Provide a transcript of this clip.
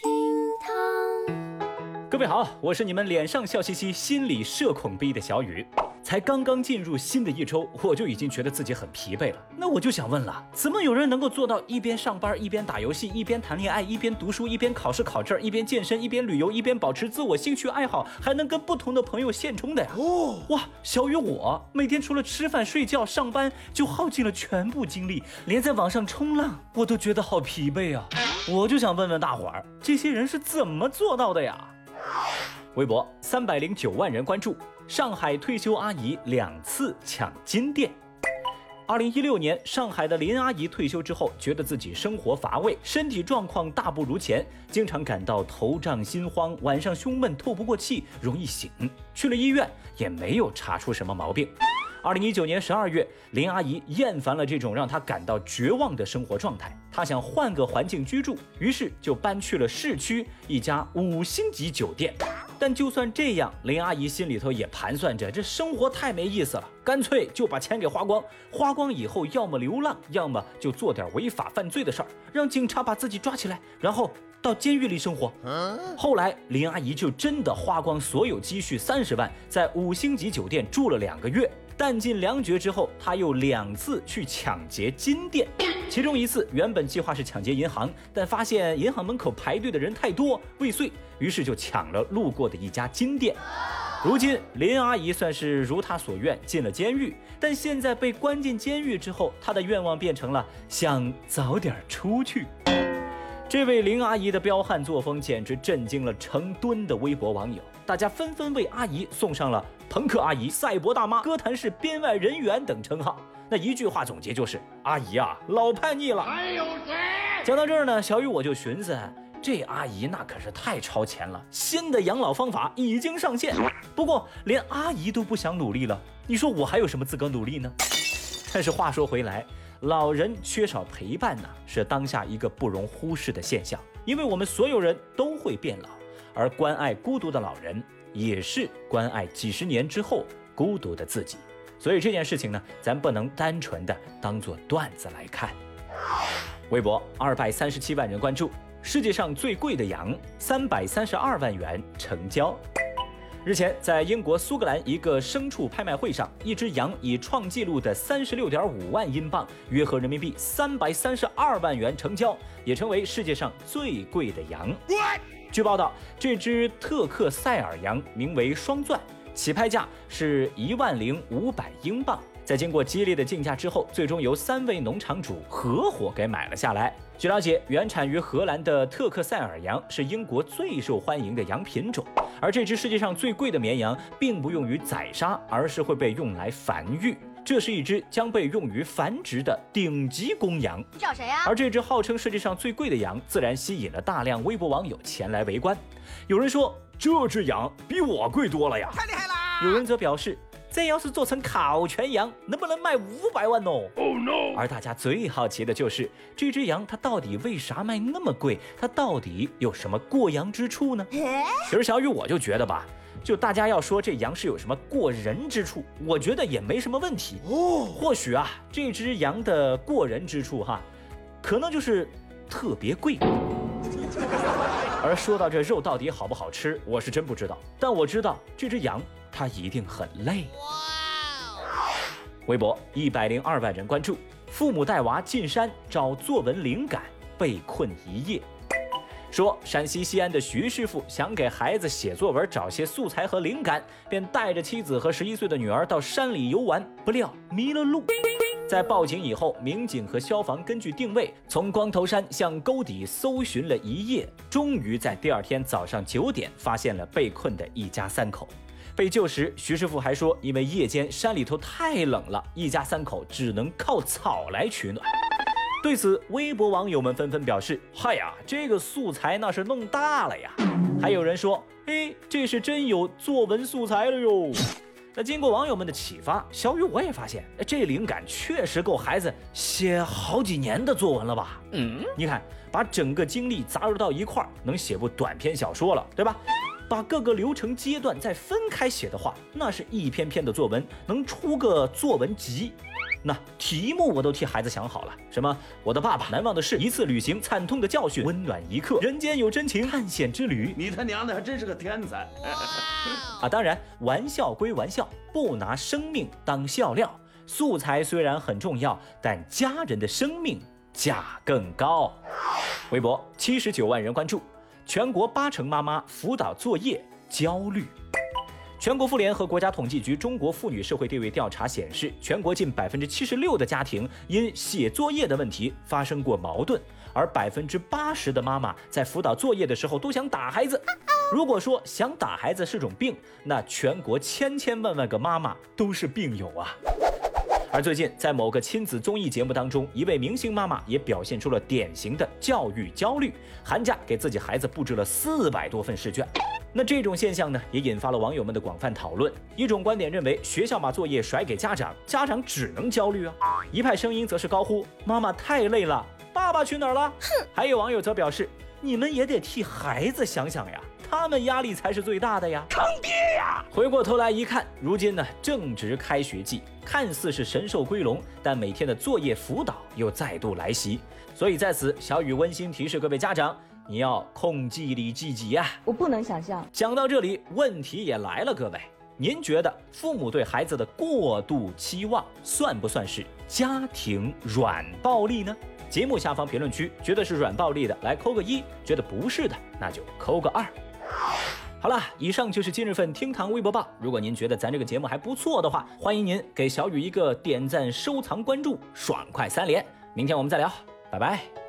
厅堂。各位好，我是你们脸上笑嘻嘻、心里社恐逼的小雨。才刚刚进入新的一周，我就已经觉得自己很疲惫了。那我就想问了，怎么有人能够做到一边上班、一边打游戏、一边谈恋爱、一边读书、一边考试考证、一边健身、一边旅游、一边保持自我兴趣爱好，还能跟不同的朋友现充的呀？哦，哇，小雨我每天除了吃饭、睡觉、上班，就耗尽了全部精力，连在网上冲浪我都觉得好疲惫啊！我就想问问大伙儿，这些人是怎么做到的呀？微博三百零九万人关注，上海退休阿姨两次抢金店。二零一六年，上海的林阿姨退休之后，觉得自己生活乏味，身体状况大不如前，经常感到头胀心慌，晚上胸闷透不过气，容易醒。去了医院，也没有查出什么毛病。二零一九年十二月，林阿姨厌烦了这种让她感到绝望的生活状态，她想换个环境居住，于是就搬去了市区一家五星级酒店。但就算这样，林阿姨心里头也盘算着，这生活太没意思了，干脆就把钱给花光。花光以后，要么流浪，要么就做点违法犯罪的事儿，让警察把自己抓起来，然后到监狱里生活。后来，林阿姨就真的花光所有积蓄三十万，在五星级酒店住了两个月。弹尽粮绝之后，她又两次去抢劫金店。其中一次原本计划是抢劫银行，但发现银行门口排队的人太多，未遂，于是就抢了路过的一家金店。如今林阿姨算是如她所愿进了监狱，但现在被关进监狱之后，她的愿望变成了想早点出去。这位林阿姨的彪悍作风简直震惊了成吨的微博网友，大家纷纷为阿姨送上了“朋克阿姨”“赛博大妈”“歌坛市编外人员”等称号。那一句话总结就是：阿姨啊，老叛逆了。还有谁？讲到这儿呢，小雨我就寻思，这阿姨那可是太超前了，新的养老方法已经上线。不过连阿姨都不想努力了，你说我还有什么资格努力呢？但是话说回来，老人缺少陪伴呢，是当下一个不容忽视的现象，因为我们所有人都会变老，而关爱孤独的老人，也是关爱几十年之后孤独的自己。所以这件事情呢，咱不能单纯的当做段子来看。微博二百三十七万人关注，世界上最贵的羊三百三十二万元成交。日前，在英国苏格兰一个牲畜拍卖会上，一只羊以创纪录的三十六点五万英镑（约合人民币三百三十二万元）成交，也成为世界上最贵的羊。据报道，这只特克塞尔羊名为双钻。起拍价是一万零五百英镑，在经过激烈的竞价之后，最终由三位农场主合伙给买了下来。据了解，原产于荷兰的特克塞尔羊是英国最受欢迎的羊品种，而这只世界上最贵的绵羊并不用于宰杀，而是会被用来繁育。这是一只将被用于繁殖的顶级公羊。你找谁呀？而这只号称世界上最贵的羊，自然吸引了大量微博网友前来围观。有人说。这只羊比我贵多了呀！太厉害了！有人则表示，这要是做成烤全羊，能不能卖五百万哦？Oh no！而大家最好奇的就是这只羊，它到底为啥卖那么贵？它到底有什么过羊之处呢？其实小雨我就觉得吧，就大家要说这羊是有什么过人之处，我觉得也没什么问题哦。或许啊，这只羊的过人之处哈，可能就是特别贵。而说到这肉到底好不好吃，我是真不知道。但我知道这只羊它一定很累。哇！微博一百零二万人关注，父母带娃进山找作文灵感，被困一夜。说陕西西安的徐师傅想给孩子写作文找些素材和灵感，便带着妻子和十一岁的女儿到山里游玩，不料迷了路。在报警以后，民警和消防根据定位，从光头山向沟底搜寻了一夜，终于在第二天早上九点发现了被困的一家三口。被救时，徐师傅还说，因为夜间山里头太冷了，一家三口只能靠草来取暖。对此，微博网友们纷纷表示：“嗨呀，这个素材那是弄大了呀！”还有人说：“哎，这是真有作文素材了哟。”那经过网友们的启发，小雨我也发现，哎，这灵感确实够孩子写好几年的作文了吧？嗯，你看，把整个经历杂糅到一块儿，能写部短篇小说了，对吧？把各个流程阶段再分开写的话，那是一篇篇的作文，能出个作文集。那题目我都替孩子想好了，什么我的爸爸、难忘的事、一次旅行、惨痛的教训、温暖一刻、人间有真情、探险之旅。你他娘的还真是个天才！啊，当然，玩笑归玩笑，不拿生命当笑料。素材虽然很重要，但家人的生命价更高。微博七十九万人关注，全国八成妈妈辅导作业焦虑。全国妇联和国家统计局中国妇女社会地位调查显示，全国近百分之七十六的家庭因写作业的问题发生过矛盾，而百分之八十的妈妈在辅导作业的时候都想打孩子。如果说想打孩子是种病，那全国千千万万个妈妈都是病友啊。而最近，在某个亲子综艺节目当中，一位明星妈妈也表现出了典型的教育焦虑，寒假给自己孩子布置了四百多份试卷。那这种现象呢，也引发了网友们的广泛讨论。一种观点认为，学校把作业甩给家长，家长只能焦虑啊；一派声音则是高呼：“妈妈太累了，爸爸去哪儿了？”哼！还有网友则表示：“你们也得替孩子想想呀。”他们压力才是最大的呀，坑爹呀！回过头来一看，如今呢正值开学季，看似是神兽归笼，但每天的作业辅导又再度来袭。所以在此，小雨温馨提示各位家长，你要控纪律纪己呀！我不能想象。讲到这里，问题也来了，各位，您觉得父母对孩子的过度期望，算不算是家庭软暴力呢？节目下方评论区，觉得是软暴力的，来扣个一；觉得不是的，那就扣个二。好了，以上就是今日份厅堂微博报。如果您觉得咱这个节目还不错的话，欢迎您给小雨一个点赞、收藏、关注，爽快三连。明天我们再聊，拜拜。